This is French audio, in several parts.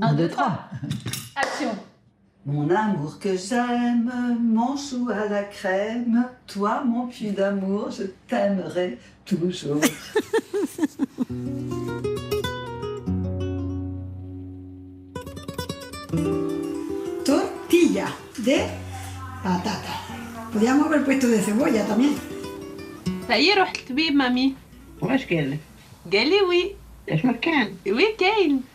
Un, deux, trois. Action. Mon amour que j'aime, mon chou à la crème, toi mon puits d'amour, je t'aimerai toujours. Tortilla de patata. Podríamos haber puesto de cebolla también. فأي روح الطبيب مامي واش قال لك؟ قال لي وي اش ما كان؟ وي كاين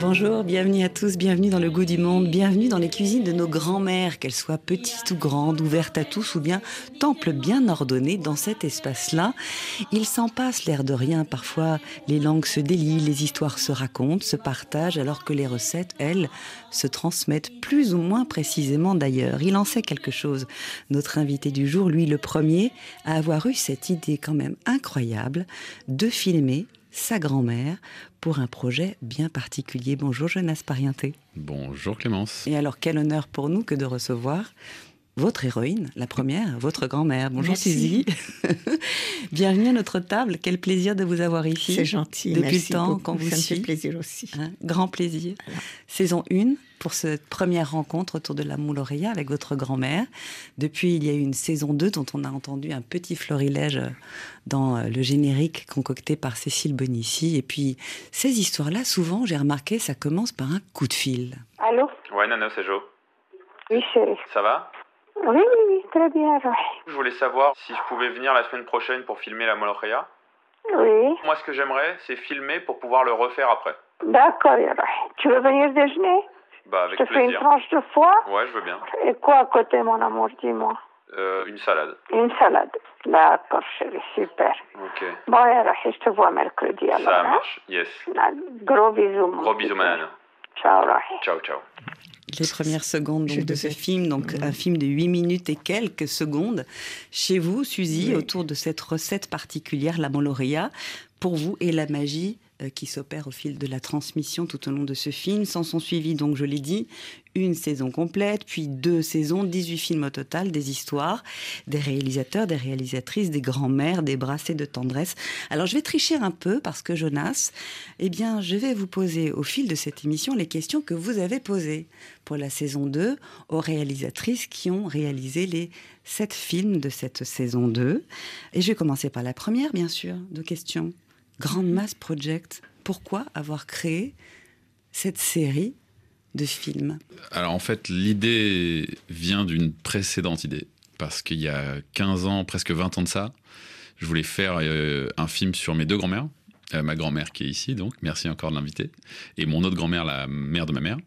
Bonjour, bienvenue à tous, bienvenue dans le goût du monde, bienvenue dans les cuisines de nos grands-mères, qu'elles soient petites ou grandes, ouvertes à tous ou bien temples bien ordonnés dans cet espace-là. Il s'en passe l'air de rien, parfois les langues se délient, les histoires se racontent, se partagent, alors que les recettes, elles, se transmettent plus ou moins précisément d'ailleurs. Il en sait quelque chose. Notre invité du jour, lui le premier, a avoir eu cette idée quand même incroyable de filmer sa grand-mère pour un projet bien particulier. Bonjour Jonas Parienté. Bonjour Clémence. Et alors quel honneur pour nous que de recevoir votre héroïne, la première, votre grand-mère. Bonjour Merci. Suzy. Bienvenue à notre table. Quel plaisir de vous avoir ici. C'est gentil. Depuis merci le temps qu'on vous Ça me fait plaisir aussi. Hein, grand plaisir. Saison 1 pour cette première rencontre autour de la Mouloria avec votre grand-mère. Depuis, il y a eu une saison 2 dont on a entendu un petit florilège dans euh, le générique concocté par Cécile Bonissi. Et puis, ces histoires-là, souvent, j'ai remarqué, ça commence par un coup de fil. Allô? Ouais, Nano, c'est Jo. Oui, chérie. Ça va? Oui, oui, oui, très bien. Je voulais savoir si je pouvais venir la semaine prochaine pour filmer la Molokhia. Oui, Moi, ce que j'aimerais, c'est filmer pour pouvoir le refaire après. d'accord, Roy. Tu veux venir déjeuner? Bah, Je avec te fais une plaisir. tranche de foie? Ouais, je veux bien. Et quoi à côté, mon amour, dis-moi? Euh, une salade. Une salade. D'accord, chérie, super. Ok. Bon, Roy, je te vois mercredi alors. Ça hein? marche. Yes. Gros bisous, Gros bisous. Manane. Ciao, Roy. Ciao, ciao. Les premières secondes donc, de ce film, donc un film de 8 minutes et quelques secondes. Chez vous, Suzy, Oui. autour de cette recette particulière, la Moloria, pour vous et la magie euh, qui s'opère au fil de la transmission tout au long de ce film. S'en sont suivis, donc je l'ai dit, une saison complète, puis deux saisons, 18 films au total, des histoires, des réalisateurs, des réalisatrices, des grands-mères, des brassées de tendresse. Alors je vais tricher un peu parce que Jonas, eh bien, je vais vous poser au fil de cette émission les questions que vous avez posées pour la saison 2 aux réalisatrices qui ont réalisé les sept films de cette saison 2. Et je vais commencer par la première, bien sûr, de questions. Grande Mass Project, pourquoi avoir créé cette série de films Alors en fait, l'idée vient d'une précédente idée. Parce qu'il y a 15 ans, presque 20 ans de ça, je voulais faire euh, un film sur mes deux grand-mères. Euh, ma grand-mère qui est ici, donc, merci encore de l'inviter. Et mon autre grand-mère, la mère de ma mère.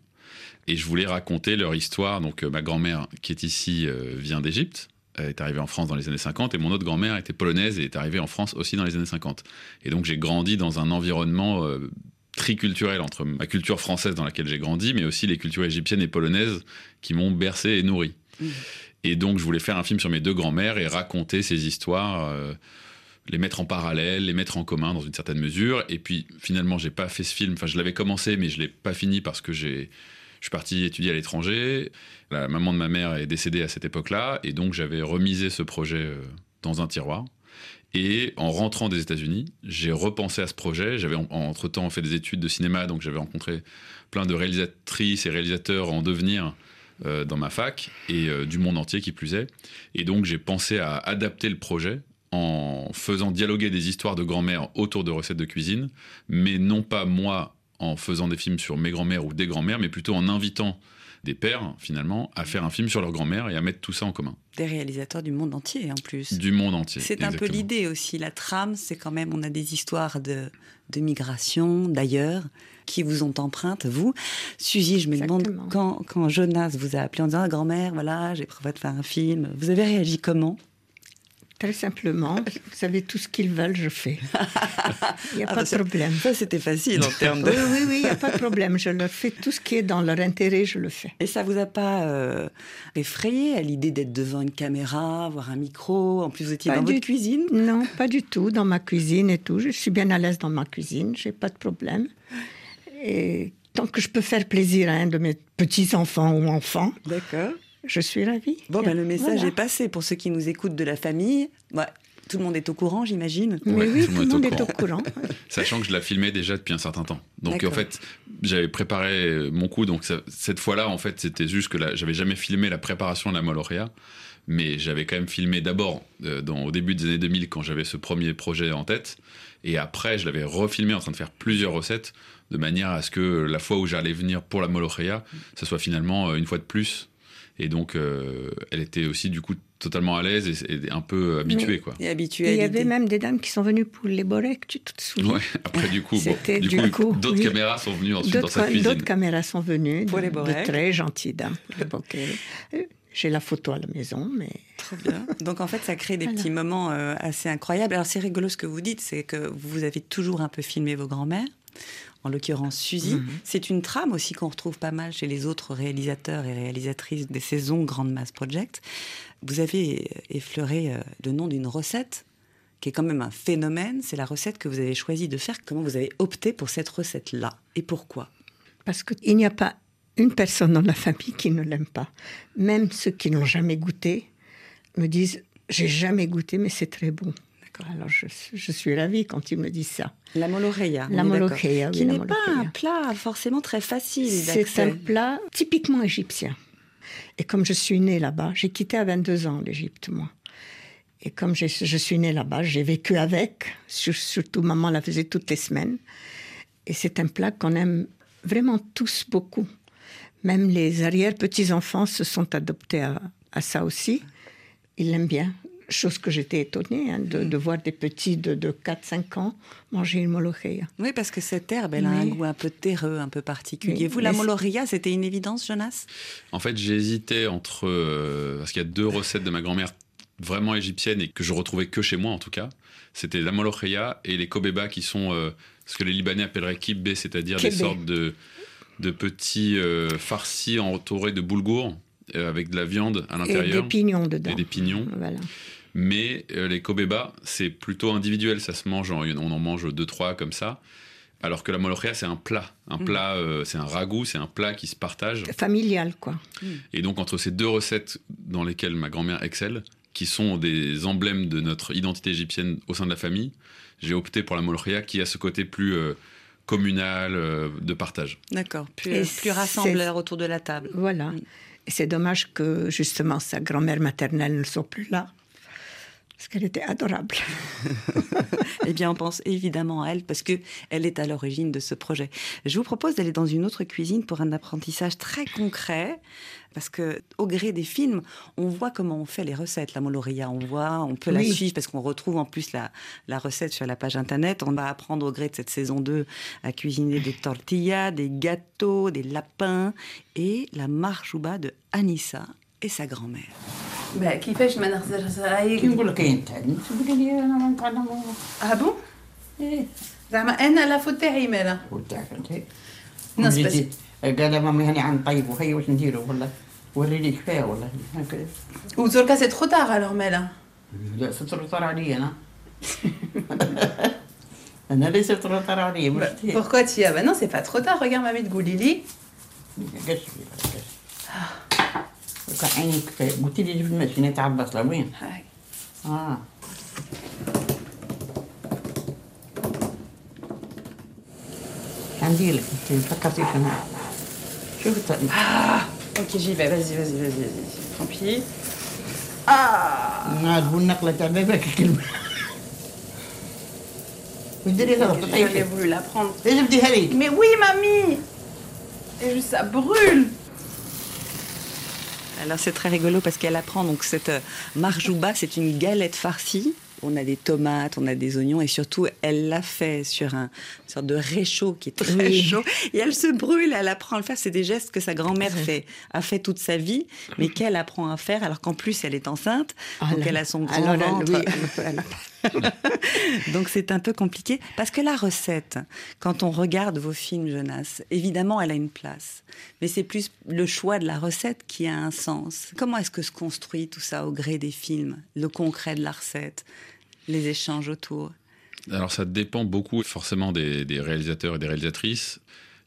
Et je voulais raconter leur histoire. Donc euh, ma grand-mère qui est ici vient d'Égypte. Elle est arrivée en France dans les années 50 et mon autre grand-mère était polonaise et est arrivée en France aussi dans les années 50. Et donc j'ai grandi dans un environnement triculturel entre ma culture française dans laquelle j'ai grandi, mais aussi les cultures égyptiennes et polonaises qui m'ont bercé et nourri. Mhm. Et donc, je voulais faire un film sur mes deux grands-mères et raconter ces histoires, euh, les mettre en parallèle, les mettre en commun dans une certaine mesure. Et puis, finalement, j'ai pas fait ce film. Enfin, je l'avais commencé, mais je l'ai pas fini parce que j'ai. Je suis parti étudier à l'étranger. La maman de ma mère est décédée à cette époque-là, et donc j'avais remisé ce projet euh, dans un tiroir. Et en rentrant des États-Unis, j'ai repensé à ce projet. J'avais en- entre-temps fait des études de cinéma, donc j'avais rencontré plein de réalisatrices et réalisateurs en devenir euh, dans ma fac et euh, du monde entier qui plus est. Et donc j'ai pensé à adapter le projet en faisant dialoguer des histoires de grand-mère autour de recettes de cuisine, mais non pas moi en faisant des films sur mes grands-mères ou des grands-mères, mais plutôt en invitant des pères, finalement, à faire un film sur leur grand-mère et à mettre tout ça en commun. Des réalisateurs du monde entier en plus. Du monde entier. C'est un peu l'idée aussi. La trame, c'est quand même, on a des histoires de, de migration, d'ailleurs, qui vous ont empreinte, vous. Suzy, je me demande, quand, quand Jonas vous a appelé en disant, ah, grand-mère, voilà, j'ai prévu de faire un film, vous avez réagi comment? Très simplement, vous savez, tout ce qu'ils veulent, je fais. Il n'y a Ah, pas de problème. Ça, c'était facile en termes de... Oui, oui, oui, il n'y a pas de problème. Je leur fais tout ce qui est dans leur intérêt, je le fais. Et ça vous a pas euh, effrayé à l'idée d'être devant une caméra, avoir un micro? En plus, vous étiez Pas dans du votre cuisine? Non, pas du tout. Dans ma cuisine et tout. Je suis bien à l'aise dans ma cuisine. J'ai pas de problème. Et tant tant que je peux faire plaisir à un de mes petits-enfants ou enfants, D'accord. Je suis ravie. Bon, ben, le message Voilà. est passé pour ceux qui nous écoutent de la famille. Bah, tout le monde est au courant, j'imagine. Mais Ouais, oui, tout le monde est au courant. Sachant que je la filmais déjà depuis un certain temps. Donc en fait, j'avais préparé euh, mon coup. Donc ça- cette fois-là, en fait, c'était juste que j'avais jamais filmé la préparation de la Moloria. Mais j'avais quand même filmé d'abord euh, au début des années 2000 quand j'avais ce premier projet en tête. Et après, je l'avais refilmé en train de faire plusieurs recettes de manière à ce que la fois où j'allais venir pour la Moloria, ça soit finalement euh, une fois de plus. Et donc, euh, elle était aussi du coup totalement à l'aise et, et un peu habituée, quoi. Et habitué Et à il y avait même des dames qui sont venues pour les boreks, tu te souviens Ouais, après du coup, bon, C'était du du coup, coup, d'autres oui. caméras sont venues ensuite dans D'autres sa cuisine. d'autres caméras sont venues, Pour les de, boreks. de très gentilles dames les. Euh, J'ai la photo à la maison, mais Trop bien. Donc en fait, ça crée des Voilà. petits moments euh, assez incroyables. Alors c'est rigolo ce que vous dites, c'est que vous avez toujours un peu filmé vos grands-mères. En l'occurrence, Suzy. Mhm. C'est une trame aussi qu'on retrouve pas mal chez les autres réalisateurs et réalisatrices des saisons Grande Mass Project. Vous avez effleuré euh, le nom d'une recette qui est quand même un phénomène. C'est la recette que vous avez choisi de faire. Comment vous avez opté pour cette recette-là Et pourquoi? Parce qu'il n'y a pas une personne dans la famille qui ne l'aime pas. Même ceux qui n'ont jamais goûté me disent j'ai jamais goûté, mais c'est très bon. Alors je, je suis ravie quand ils me disent ça. La moloreia. La moloreia, oui, Qui n'est pas un plat forcément très facile C'est un plat typiquement égyptien. Et comme je suis née là-bas, j'ai quitté à 22 ans l'Égypte, moi. Et comme je suis née là-bas, j'ai vécu avec. Sur- Surtout, maman la faisait toutes les semaines. Et c'est un plat qu'on aime vraiment tous beaucoup. Même les arrière-petits-enfants se sont adoptés à, à ça aussi. Ils l'aiment bien. Chose que j'étais étonnée hein, de, de voir des petits de, de 4-5 ans manger une molocheia. Oui, parce que cette herbe, elle a un Mais- goût un peu terreux, un peu particulier. Oui, Vous, la mais moloria, c'était une évidence, Jonas? En fait, j'ai hésité entre. euh, parce qu'il y a deux recettes de ma grand-mère vraiment égyptiennes et que je retrouvais que chez moi en tout cas. C'était la molocheia et les kobeba qui sont euh, ce que les Libanais appelleraient kibbé, c'est-à-dire des sortes de, de petits euh, farcis entourés de boulgour avec de la viande à Et l'intérieur des pignons dedans. et des pignons. Voilà. Mais euh, les kobeba, c'est plutôt individuel, ça se mange, en- on en mange deux, trois comme ça. Alors que la molocheia, c'est un plat. Un Mm. plat, euh, c'est un ragoût, c'est un plat qui se partage. Familial, quoi. Et donc, entre ces deux recettes dans lesquelles ma grand-mère excelle, qui sont des emblèmes de notre identité égyptienne au sein de la famille, j'ai opté pour la molocheia qui a ce côté plus euh, communal, euh, de partage. D'accord, plus, Et plus rassembleur autour de la table. Voilà. Mm. Et c'est dommage que justement sa grand-mère maternelle ne soit plus là. Parce qu'elle était adorable. eh bien, on pense évidemment à elle parce que elle est à l'origine de ce projet. Je vous propose d'aller dans une autre cuisine pour un apprentissage très concret. Parce que au gré des films, on voit comment on fait les recettes. La moloria, on voit, on peut la suivre parce qu'on retrouve en plus la, la recette sur la page internet. On va apprendre au gré de cette saison 2 à cuisiner des tortillas, des gâteaux, des lapins et la marjouba de Anissa et sa grand-mère. Bah, ah bon? Ou c'est trop tard alors Mela bah, Pourquoi tu y as? Bah, non, c'est pas trop tard. Regarde, de Goulili. كان عيني كفايه قلت لي جبت الماشينه تاع البصله وين؟ هاي. اه عندي لك انت فكرتي شنو شوف الت- Ok, j'y vais. Vas-y, vas-y, vas-y, vas-y. Tant pis. نقول النقله تاع باباك الكلمه واش ديري غلط J'avais طيب voulu la prendre. ايش بديها لي Mais oui, mamie Et juste, ça brûle alors c'est très rigolo parce qu'elle apprend donc cette euh, marjouba, c'est une galette farcie. On a des tomates, on a des oignons et surtout elle l'a fait sur un une sorte de réchaud qui est très Oui. chaud et elle se brûle, elle apprend à le faire. C'est des gestes que sa grand-mère fait, a fait toute sa vie, mais qu'elle apprend à faire alors qu'en plus elle est enceinte, donc Alors- elle a son grand alors, ventre. oui, Donc c'est un peu compliqué parce que la recette, quand on regarde vos films, Jonas, évidemment elle a une place, mais c'est plus le choix de la recette qui a un sens. Comment est-ce que se construit tout ça au gré des films, le concret de la recette, les échanges autour Alors ça dépend beaucoup forcément des, réalisateurs et des réalisatrices.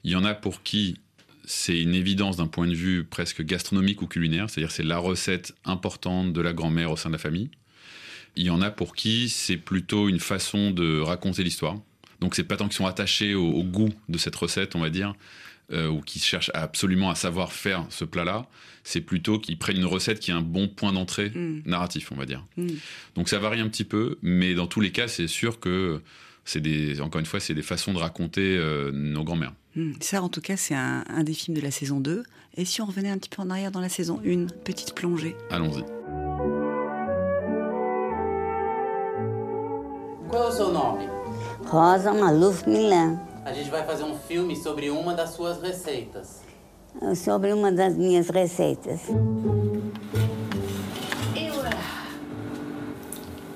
Il y en a pour qui c'est une évidence d'un point de vue presque gastronomique ou culinaire, c'est-à-dire c'est la recette importante de la grand-mère au sein de la famille. Il y en a pour qui c'est plutôt une façon de raconter l'histoire. Donc c'est pas tant qu'ils sont attachés au goût de cette recette, on va dire, euh, ou qui cherchent absolument à savoir faire ce plat-là, c'est plutôt qu'ils prennent une recette qui a un bon point d'entrée Mm. narratif, on va dire. Mm. Donc ça varie un petit peu, mais dans tous les cas, c'est sûr que c'est des, encore une fois, c'est des façons de raconter euh, nos grands-mères. Hmm, Ça, en tout cas, c'est un, un des films de la saison 2. Et si on revenait un petit peu en arrière dans la saison 1, petite plongée. Allons-y. Qual é o seu nome? Rosa Maluf Milan, A gente vai fazer um filme sobre uma das suas receitas. sobre uma das minhas receitas.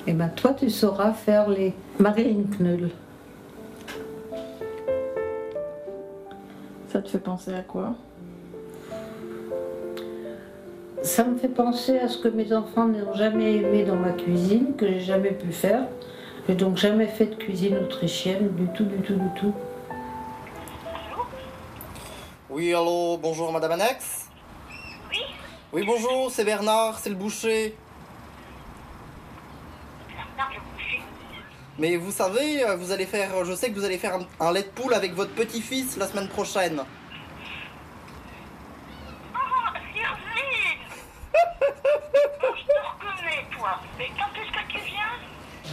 Eh ben, toi, tu sauras faire les Marienknull. Ça te fait penser à quoi? Ça me fait penser à ce que mes enfants n'ont jamais aimé dans ma cuisine, que j'ai jamais pu faire. J'ai donc jamais fait de cuisine autrichienne, du tout, du tout, du tout. Oui, allô, bonjour Madame Annex Oui. Oui, bonjour, c'est Bernard, c'est le boucher. Bernard le boucher. Mais vous savez, euh, vous allez faire, je sais que vous allez faire un, un lait de poule avec votre petit-fils la semaine prochaine.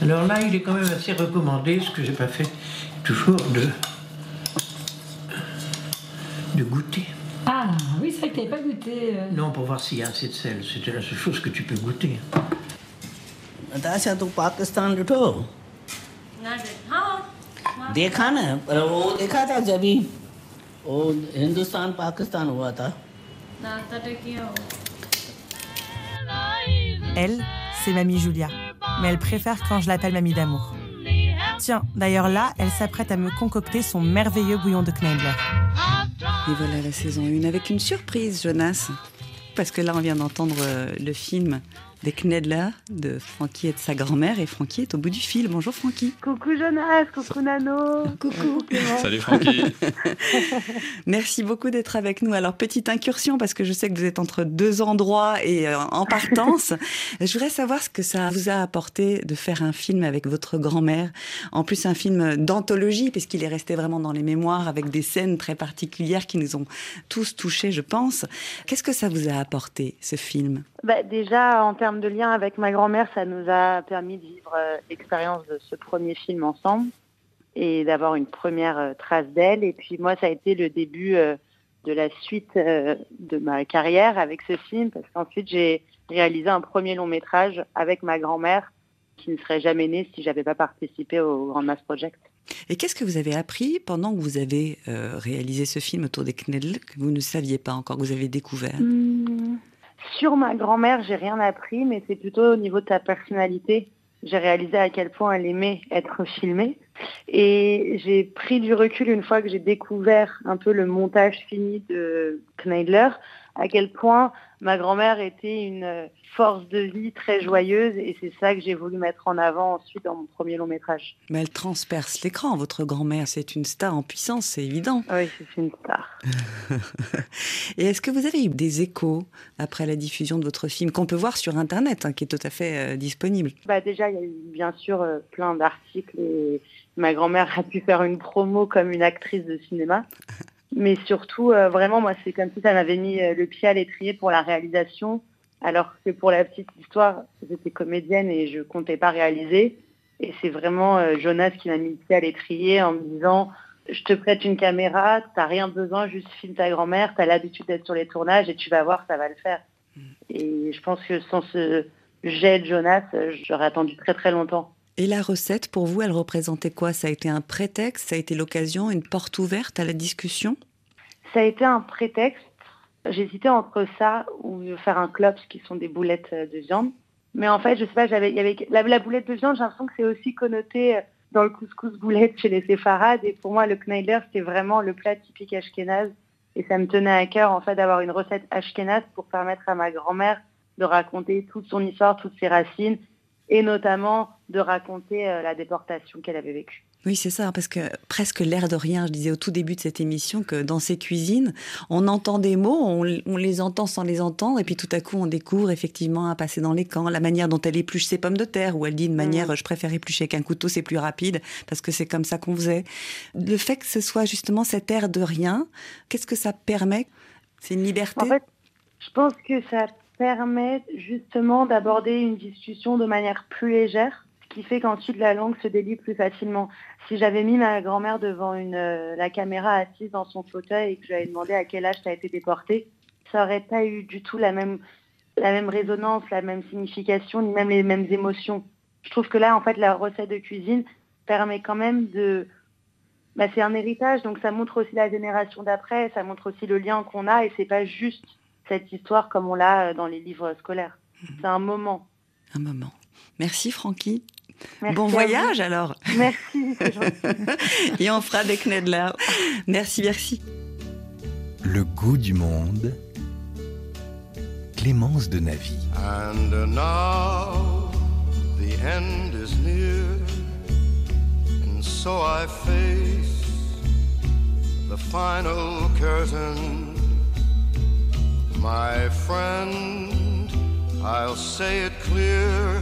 Alors là, il est quand même assez recommandé, ce que j'ai pas fait toujours, de, de goûter. Ah, oui, c'est vrai que tu pas goûté. euh. Non, pour voir s'il y a assez de sel. C'est la seule chose que tu peux goûter. Natasha तो पाकिस्तान ॾिठो देखा ना पर वो देखा था जब ही वो हिंदुस्तान पाकिस्तान हुआ था Elle, c'est Mamie Julia. Mais elle préfère quand je l'appelle Mamie d'amour. Tiens, d'ailleurs là, elle s'apprête à me concocter son merveilleux bouillon de Kneidler. Et voilà la saison 1 avec une surprise, Jonas. Parce que là, on vient d'entendre euh, le film des Knedler de Francky et de sa grand-mère. Et Francky est au bout du fil. Bonjour Francky. Coucou Jonas, coucou Nano. Coucou Clément. Salut Francky. Merci beaucoup d'être avec nous. Alors, petite incursion, parce que je sais que vous êtes entre deux endroits et euh, en partance. je voudrais savoir ce que ça vous a apporté de faire un film avec votre grand-mère. En plus, un film d'anthologie, puisqu'il est resté vraiment dans les mémoires avec des scènes très particulières qui nous ont tous touchés, je pense. Qu'est-ce que ça vous a apporté, ce film? Bah, déjà, en termes de lien avec ma grand-mère, ça nous a permis de vivre euh, l'expérience de ce premier film ensemble et d'avoir une première euh, trace d'elle. Et puis moi, ça a été le début euh, de la suite euh, de ma carrière avec ce film, parce qu'ensuite j'ai réalisé un premier long métrage avec ma grand-mère qui ne serait jamais née si j'avais pas participé au Grand Mass Project. Et qu'est-ce que vous avez appris pendant que vous avez euh, réalisé ce film autour des Knedl que vous ne saviez pas encore, que vous avez découvert? Hmm, Sur ma grand-mère, j'ai rien appris, mais c'est plutôt au niveau de sa personnalité. J'ai réalisé à quel point elle aimait être filmée. Et j'ai pris du recul une fois que j'ai découvert un peu le montage fini de Kneidler, à quel point ma grand-mère était une euh, force de vie très joyeuse. Et c'est ça que j'ai voulu mettre en avant ensuite dans mon premier long métrage. Mais elle transperce l'écran, votre grand-mère. C'est une star en puissance, c'est évident. Oui, c'est une star. Et est-ce que vous avez eu des échos après la diffusion de votre film, qu'on peut voir sur Internet, hein, qui est tout à fait euh, disponible? Bah déjà, il y a eu bien sûr euh, plein d'articles et ma grand-mère a pu faire une promo comme une actrice de cinéma. Mais surtout, euh, vraiment, moi, c'est comme si ça m'avait mis le pied à l'étrier pour la réalisation, alors que pour la petite histoire, j'étais comédienne et je comptais pas réaliser. Et c'est vraiment euh, Jonas qui m'a mis le pied à l'étrier en me disant je te prête une caméra, t'as rien besoin, juste filme ta grand-mère, t'as l'habitude d'être sur les tournages et tu vas voir, ça va le faire. Et je pense que sans ce jet de Jonas, euh, j'aurais attendu très très longtemps. Et la recette, pour vous, elle représentait quoi? Ça a été un prétexte? Ça a été l'occasion, une porte ouverte à la discussion? Ça a été un prétexte. J'hésitais entre ça ou faire un klops, qui sont des boulettes euh, de viande. Mais en fait, je sais pas, j'avais, la, boulette de viande, j'ai l'impression que c'est aussi connoté euh, dans le couscous boulette chez les séfarades. Et pour moi, le Kneidler, c'était vraiment le plat typique ashkénaze. Et ça me tenait à cœur, en fait, d'avoir une recette ashkénaze pour permettre à ma grand-mère de raconter toute son histoire, toutes ses racines, et notamment de raconter euh, la déportation qu'elle avait vécue. Oui, c'est ça, parce que presque l'air de rien, je disais au tout début de cette émission que dans ces cuisines, on entend des mots, on, les entend sans les entendre, et puis tout à coup on découvre effectivement à passer dans les camps, la manière dont elle épluche ses pommes de terre, où elle dit de manière, je préfère éplucher avec un couteau, c'est plus rapide, parce que c'est comme ça qu'on faisait. Le fait que ce soit justement cet air de rien, qu'est-ce que ça permet? C'est une liberté? En fait, je pense que ça permet justement d'aborder une discussion de manière plus légère qui fait qu'ensuite la langue se délie plus facilement. Si j'avais mis ma grand-mère devant une, euh, la caméra assise dans son fauteuil et que je lui avais demandé à quel âge tu as été déportée, ça n'aurait pas eu du tout la même, la même résonance, la même signification, ni même les mêmes émotions. Je trouve que là, en fait, la recette de cuisine permet quand même de... Bah, c'est un héritage, donc ça montre aussi la génération d'après, ça montre aussi le lien qu'on a, et c'est pas juste cette histoire comme on l'a euh, dans les livres scolaires. Mhm. C'est un moment. Un moment. Merci Francky. Bon voyage alors. Merci. Et on fera avec Nedler. Merci, merci. Le goût du monde. Clémence de Navy. And now the end is near, and so I face the final curtain. My friend, I'll say it clear.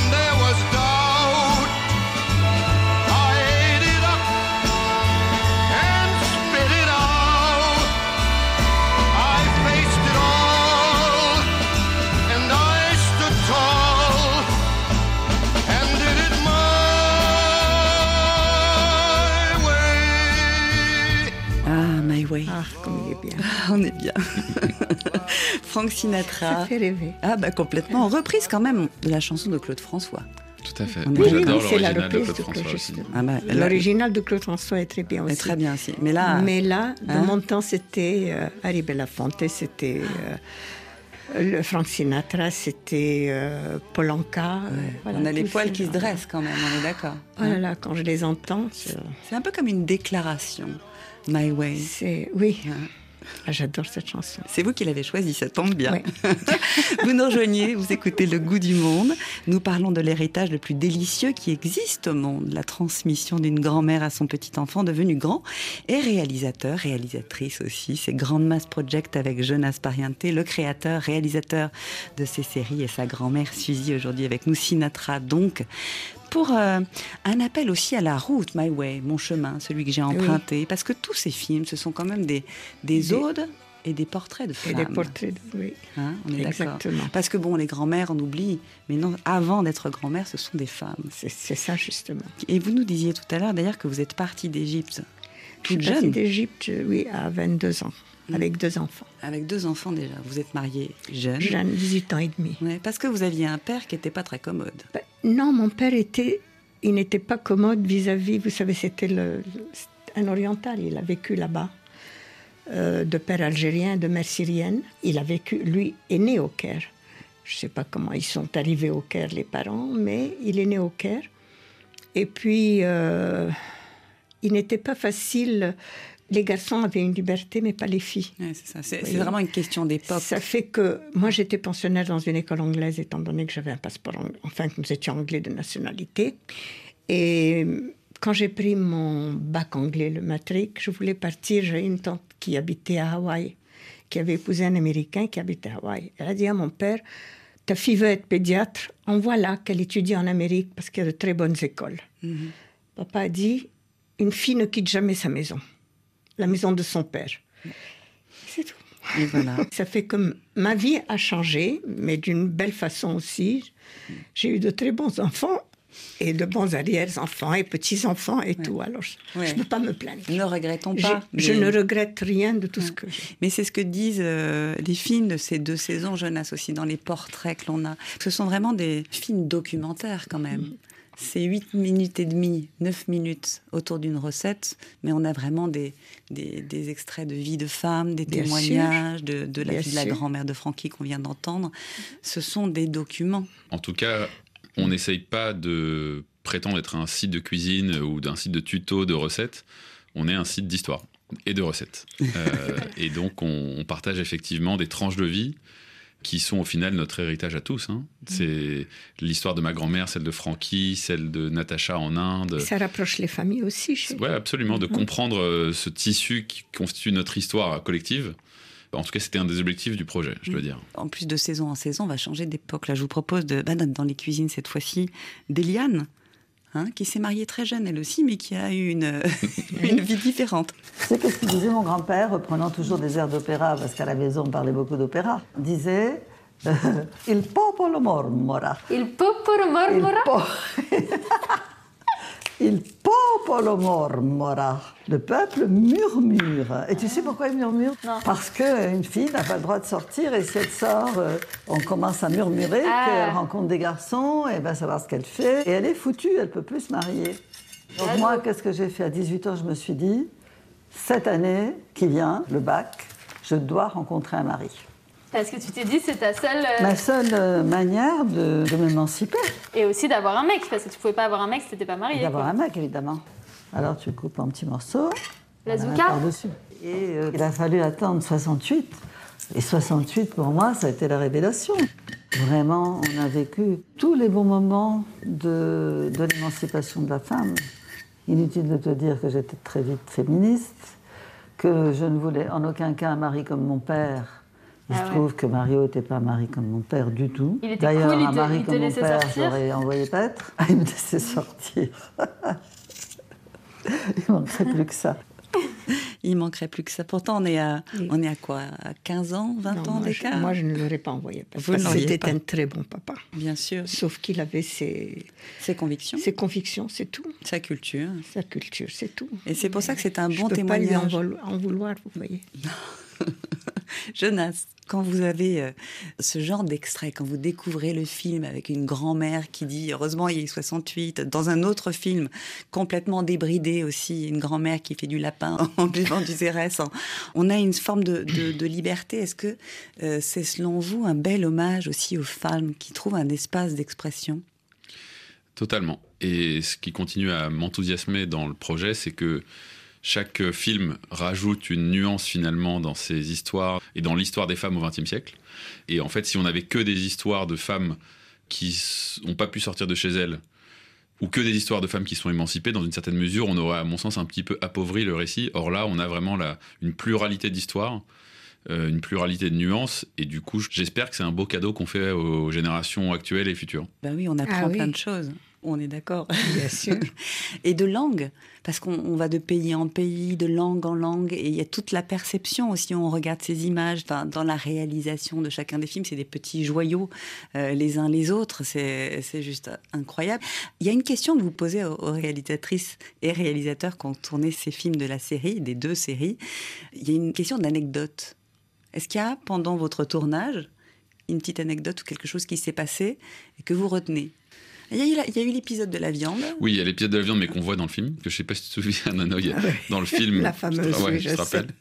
and they Frank Sinatra. Ça fait rêver. Ah bah complètement. Reprise quand même de la chanson de Claude François. Tout à fait. D'accord. j'adore Oui, l'original de Claude de François aussi. Ah bah, L'original de Claude François est très bien aussi. est très bien aussi. Mais là, Mais là, dans Hein mon temps, c'était euh, Harry Belafonte, c'était euh, le Frank Sinatra, c'était euh, Paul Anka. voilà, on a les poils qui se dressent quand même, on est d'accord. Oh là là, quand je les entends, c'est- un peu comme une déclaration. My Way. c'est oui. J'adore cette chanson. C'est vous qui l'avez choisie, ça tombe bien. Vous nous rejoignez, vous écoutez Le goût du monde. Nous parlons de l'héritage le plus délicieux qui existe au monde, la transmission d'une grand-mère à son petit enfant devenu grand et réalisateur, réalisatrice aussi. C'est Grande Mass Project avec Jonas Pariente, le créateur, réalisateur de ces séries et sa grand-mère Suzy aujourd'hui avec nous, Sinatra donc. Pour euh, un appel aussi à la route, My Way, mon chemin, celui que j'ai emprunté, parce que tous ces films, ce sont quand même des, des Des- odes et des portraits de Et femmes. des portraits, de- oui. Hein, on est d'accord. Exactement. Parce que bon, les grands-mères, on oublie, mais non, avant d'être grand-mère, ce sont des femmes. C'est ça justement. Et vous nous disiez tout à l'heure d'ailleurs que vous êtes partie d'Égypte Je suis toute jeune, d'Égypte, oui, à 22 ans, avec deux enfants. avec deux enfants déjà. Vous êtes mariée jeune. Jeune, 18 ans et demi. Ouais, parce que vous aviez un père qui n'était pas très commode. Non, mon père était, il n'était pas commode vis-à-vis, vous savez, c'était un oriental, il a vécu là-bas. euh, de père algérien, de mère syrienne. Il a vécu, lui est né au Caire. Je ne sais pas comment ils sont arrivés au Caire, les parents, mais il est né au Caire. Et puis, euh, il n'était pas facile. Les garçons avaient une liberté, mais pas les filles. Ouais, c'est vraiment une question d'époque. Ça fait que moi j'étais pensionnaire dans une école anglaise étant donné que j'avais un passeport, ang- enfin que nous étions anglais de nationalité. Et quand j'ai pris mon bac anglais, le matric, je voulais partir. J'ai une tante qui habitait à Hawaï, qui avait épousé un Américain qui habitait à Hawaï. Elle a dit à mon père, ta fille veut être pédiatre, envoie-la qu'elle étudie en Amérique parce qu'il y a de très bonnes écoles. Mhm. Papa a dit, une fille ne quitte jamais sa maison, la maison de son père. C'est tout. Et voilà. Ça fait que ma vie a changé, mais d'une belle façon aussi. J'ai eu de très bons enfants et de bons arrière-enfants et petits-enfants et tout. Alors, je ne peux pas me plaindre. Ne regrettons pas. Je, ne regrette rien de tout ce que j'ai. Mais c'est ce que disent euh, les films de ces deux saisons jeunesse aussi, dans les portraits que l'on a. Ce sont vraiment des films documentaires quand même. Mm. C'est 8 minutes et demie, 9 minutes autour d'une recette, mais on a vraiment des, des, des extraits de vie de femmes, des Bien témoignages de, de la Bien vie de la grand-mère de Francky qu'on vient d'entendre. Ce sont des documents. En tout cas, on n'essaye pas de prétendre être un site de cuisine ou d'un site de tuto de recettes. On est un site d'histoire et de recettes. Euh, et donc, on, on partage effectivement des tranches de vie qui sont au final notre héritage à tous. hein. C'est l'histoire de ma grand-mère, celle de Frankie, celle de Natacha en Inde. Ça rapproche les familles aussi. Ouais, absolument, de Mhm. comprendre euh, ce tissu qui constitue notre histoire collective. En tout cas, c'était un des objectifs du projet, je dois dire. En plus de saison en saison, on va changer d'époque. Là, je vous propose de, bah, dans les cuisines cette fois-ci, d'Eliane, hein, qui s'est mariée très jeune elle aussi, mais qui a eu une, une vie différente. Tu sais qu'est-ce qu'il disait mon grand-père, reprenant toujours des airs d'opéra, parce qu'à la maison on parlait beaucoup d'opéra, disait euh, Il popolo mormora. Il popolo mormora? Il popolo mormora. Le peuple murmure. Et tu sais pourquoi il murmure? Parce qu'une fille n'a pas le droit de sortir et si elle sort, euh, on commence à murmurer Ah. qu'elle rencontre des garçons et va savoir ce qu'elle fait. Et elle est foutue, elle peut plus se marier. Donc moi, non. qu'est-ce que j'ai fait? À 18 ans Je me suis dit, cette année qui vient, le bac, je dois rencontrer un mari. Parce que tu t'es dit, c'est ta seule. euh, Ma seule euh, manière de, de m'émanciper, Et aussi d'avoir un mec, parce que tu pouvais pas avoir un mec si t'étais pas mariée. d'avoir un mec évidemment. Alors tu coupes en petits morceaux. La zouka par-dessus. Et euh, il a fallu attendre 68. Et 68, pour moi, ça a été la révélation. Vraiment, on a vécu tous les bons moments de, de l'émancipation de la femme. Inutile de te dire que j'étais très vite féministe, que je ne voulais en aucun cas un mari comme mon père. Il Ah se ouais. trouve que Mario n'était pas un mari comme mon père du tout. Il était D'ailleurs, cool, un mari il te comme mon père, sortir j'aurais envoyé paître. Il me laissait sortir. Il manquerait plus que ça. Il manquerait plus que ça. Pourtant, on est à, on est à quoi? À 15 ans, 20 Non, ans d'écart? moi, je ne l'aurais pas envoyé. Parce Vous que ne l'auriez c'était pas? un très bon papa. Bien sûr. Sauf qu'il avait ses, Ses convictions. ses convictions, c'est tout. Sa culture. Sa culture, c'est tout. Et c'est pour ça que c'est un Je bon peux pas lui en, témoignage. voulo- en vouloir, vous voyez. Jonas, quand vous avez euh, ce genre d'extrait, quand vous découvrez le film avec une grand-mère qui dit heureusement il eu 68, dans un autre film complètement débridé aussi, une grand-mère qui fait du lapin en buvant du Zérès, en- on a une forme de liberté. Est-ce que euh, c'est selon vous un bel hommage aussi aux femmes qui trouvent un espace d'expression? Totalement. Et ce qui continue à m'enthousiasmer dans le projet, c'est que chaque film rajoute une nuance finalement dans ces histoires et dans l'histoire des femmes au XXe siècle. Et en fait, si on n'avait que des histoires de femmes qui n'ont pas pu sortir de chez elles, ou que des histoires de femmes qui sont émancipées, dans une certaine mesure, on aurait, à mon sens, un petit peu appauvri le récit. Or là, on a vraiment la, une pluralité d'histoires, euh, une pluralité de nuances, et du coup, j'espère que c'est un beau cadeau qu'on fait aux générations actuelles et futures. Ben oui, on apprend Ah oui. plein de choses. On est d'accord. Bien sûr. et de langue, parce qu'on on va de pays en pays, de langue en langue, et il y a toute la perception aussi. On regarde ces images enfin, dans la réalisation de chacun des films, c'est des petits joyaux euh, les uns les autres. C'est c'est juste incroyable. Il y a une question que vous posez aux, aux réalisatrices et réalisateurs qui ont tourné ces films de la série, des deux séries. Il y a une question d'anecdote. Est-ce qu'il y a pendant votre tournage une petite anecdote ou quelque chose qui s'est passé et que vous retenez? Il y a eu, la- il y a eu l'épisode de la viande. Oui, il y a l'épisode de la viande, mais qu'on voit dans le film, que je sais pas si tu te souviens, Nano, il y a- Ah ouais. dans le film. La fameuse, Ouais, oui, je je te rappelle.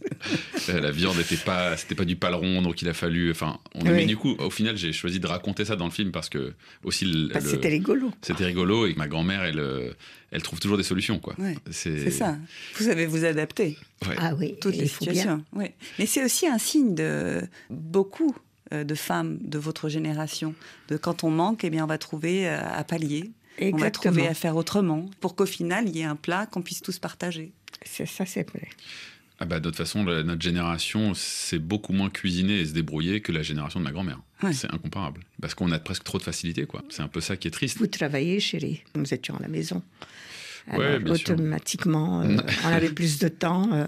Euh, la viande n'était pas, c'était pas du paleron, donc il a fallu. Enfin, on Oui. mais du coup, au final, j'ai choisi de raconter ça dans le film parce que aussi. le- Parce que le- c'était rigolo. C'était rigolo et ma grand-mère, elle, euh, elle trouve toujours des solutions, quoi. Ouais, C'est C'est ça. Vous savez vous adapter. Ouais. Ah oui, Toutes les situations. Mais c'est aussi un signe de beaucoup de femmes de votre génération. De quand on manque, eh bien, on va trouver euh, à pallier. On va trouver à faire autrement pour qu'au final, il y ait un plat qu'on puisse tous partager. C'est ça, c'est vrai. Ah bah, de toute façon, la- notre génération, c'est beaucoup moins cuisiner et se débrouiller que la génération de ma grand-mère. Ouais. C'est incomparable. Parce qu'on a presque trop de facilité, quoi. C'est un peu ça qui est triste. Vous travaillez, chérie. Nous étions à la maison. Alors, automatiquement, euh, on avait plus de temps. euh.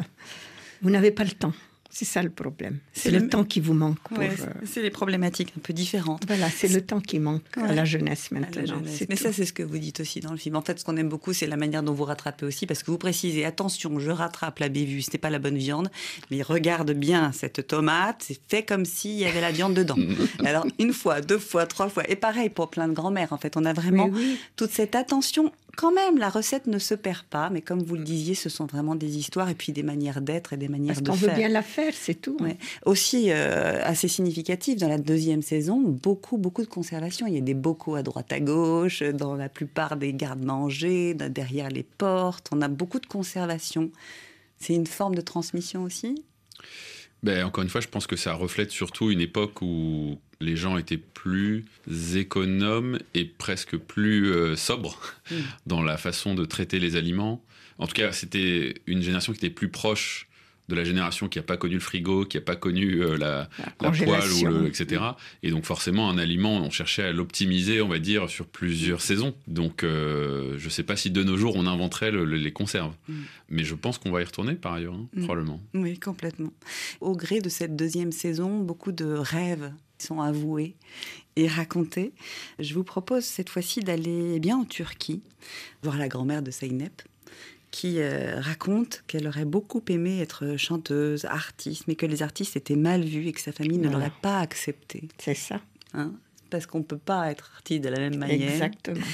vous n'avez pas le temps. C'est ça le problème. C'est le le- temps qui vous manque. Ouais, euh, c'est les problématiques un peu différentes. Voilà, c'est le temps qui manque à la jeunesse la maintenant. jeunesse. Mais tout. ça, c'est ce que vous dites aussi dans le film. En fait, ce qu'on aime beaucoup, c'est la manière dont vous rattrapez aussi, parce que vous précisez attention, je rattrape la bévue, c'était pas la bonne viande, mais regarde bien cette tomate, c'est fait comme s'il y avait la viande dedans. Alors, une fois, deux fois, trois fois, et pareil pour plein de grand-mères. En fait, on a vraiment oui. toute cette attention. Quand même, la recette ne se perd pas, mais comme vous le disiez, ce sont vraiment des histoires et puis des manières d'être et des manières Parce de faire. veut bien la faire, c'est tout. Ouais. Aussi, euh, assez significatif, dans la deuxième saison, beaucoup, beaucoup de conservation. Il y a des bocaux à droite à gauche, dans la plupart des garde-manger, dans- derrière les portes. On a beaucoup de conservation. C'est une forme de transmission aussi? Ben, encore une fois, je pense que ça reflète surtout une époque où les gens étaient plus économes et presque plus euh, sobres Mm. dans la façon de traiter les aliments. En tout cas, c'était une génération qui était plus proche de la génération qui n'a pas connu le frigo, qui n'a pas connu euh, la, la poêle, ou le, etc. Et donc forcément, un aliment, on cherchait à l'optimiser, on va dire, sur plusieurs saisons. Donc euh, je ne sais pas si de nos jours, on inventerait le- le- les conserves. Mm. Mais je pense qu'on va y retourner par ailleurs, hein, Mm. probablement. Oui, complètement. Au gré de cette deuxième saison, beaucoup de rêves sont avoués et racontés. Je vous propose cette fois-ci d'aller eh bien en Turquie, voir la grand-mère de Zeynep, qui euh, raconte qu'elle aurait beaucoup aimé être chanteuse, artiste, mais que les artistes étaient mal vus et que sa famille ne Voilà. l'aurait pas accepté. C'est ça. Hein Parce qu'on ne peut pas être artiste de la même manière. Exactement.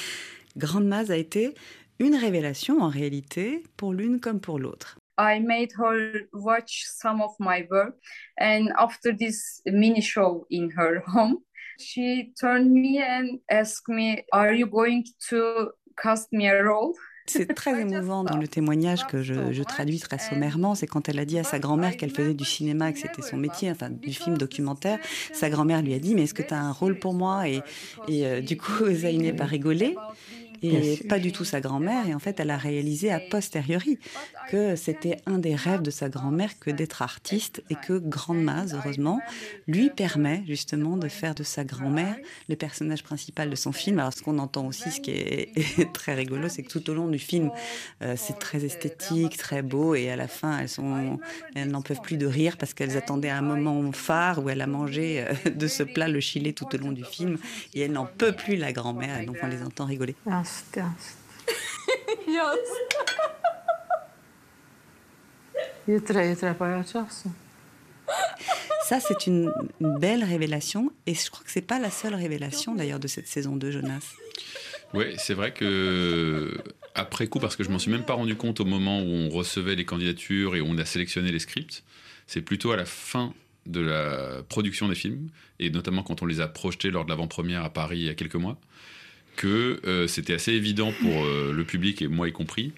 Grande Maz a été une révélation en réalité pour l'une comme pour l'autre. I made her watch some of my work, and after this mini show in her home, she turned me and asked me, "Are you going to cast me a role?" C'est très émouvant dans le témoignage que je, je traduis très sommairement. C'est quand elle a dit à sa grand-mère qu'elle faisait du cinéma, que c'était son métier, enfin du film documentaire. Sa grand-mère lui a dit Mais est-ce que tu as un rôle pour moi Et, et euh, du coup, Zaynep a rigolé. Et pas du tout sa grand-mère. Et en fait, elle a réalisé a posteriori que c'était un des rêves de sa grand-mère que d'être artiste et que Grande Maz, heureusement, lui permet justement de faire de sa grand-mère le personnage principal de son film. Alors, ce qu'on entend aussi, ce qui est très rigolo, c'est que tout au long du film, euh, c'est très esthétique, très beau, et à la fin, elles sont, elles n'en peuvent plus de rire parce qu'elles attendaient un moment phare où elle a mangé euh, de ce plat le chilé tout au long du film, et elle n'en peut plus la grand-mère, donc on les entend rigoler. Ast, ast. Jutra, jutra para času. Ça, c'est une, une belle révélation, et je crois que c'est pas la seule révélation d'ailleurs de cette saison 2, Jonas. Oui, c'est vrai que après coup, parce que je m'en suis même pas rendu compte au moment où on recevait les candidatures et où on a sélectionné les scripts, c'est plutôt à la fin de la production des films, et notamment quand on les a projetés lors de l'avant-première à Paris il y a quelques mois, que euh, c'était assez évident pour euh, le public, et moi y compris,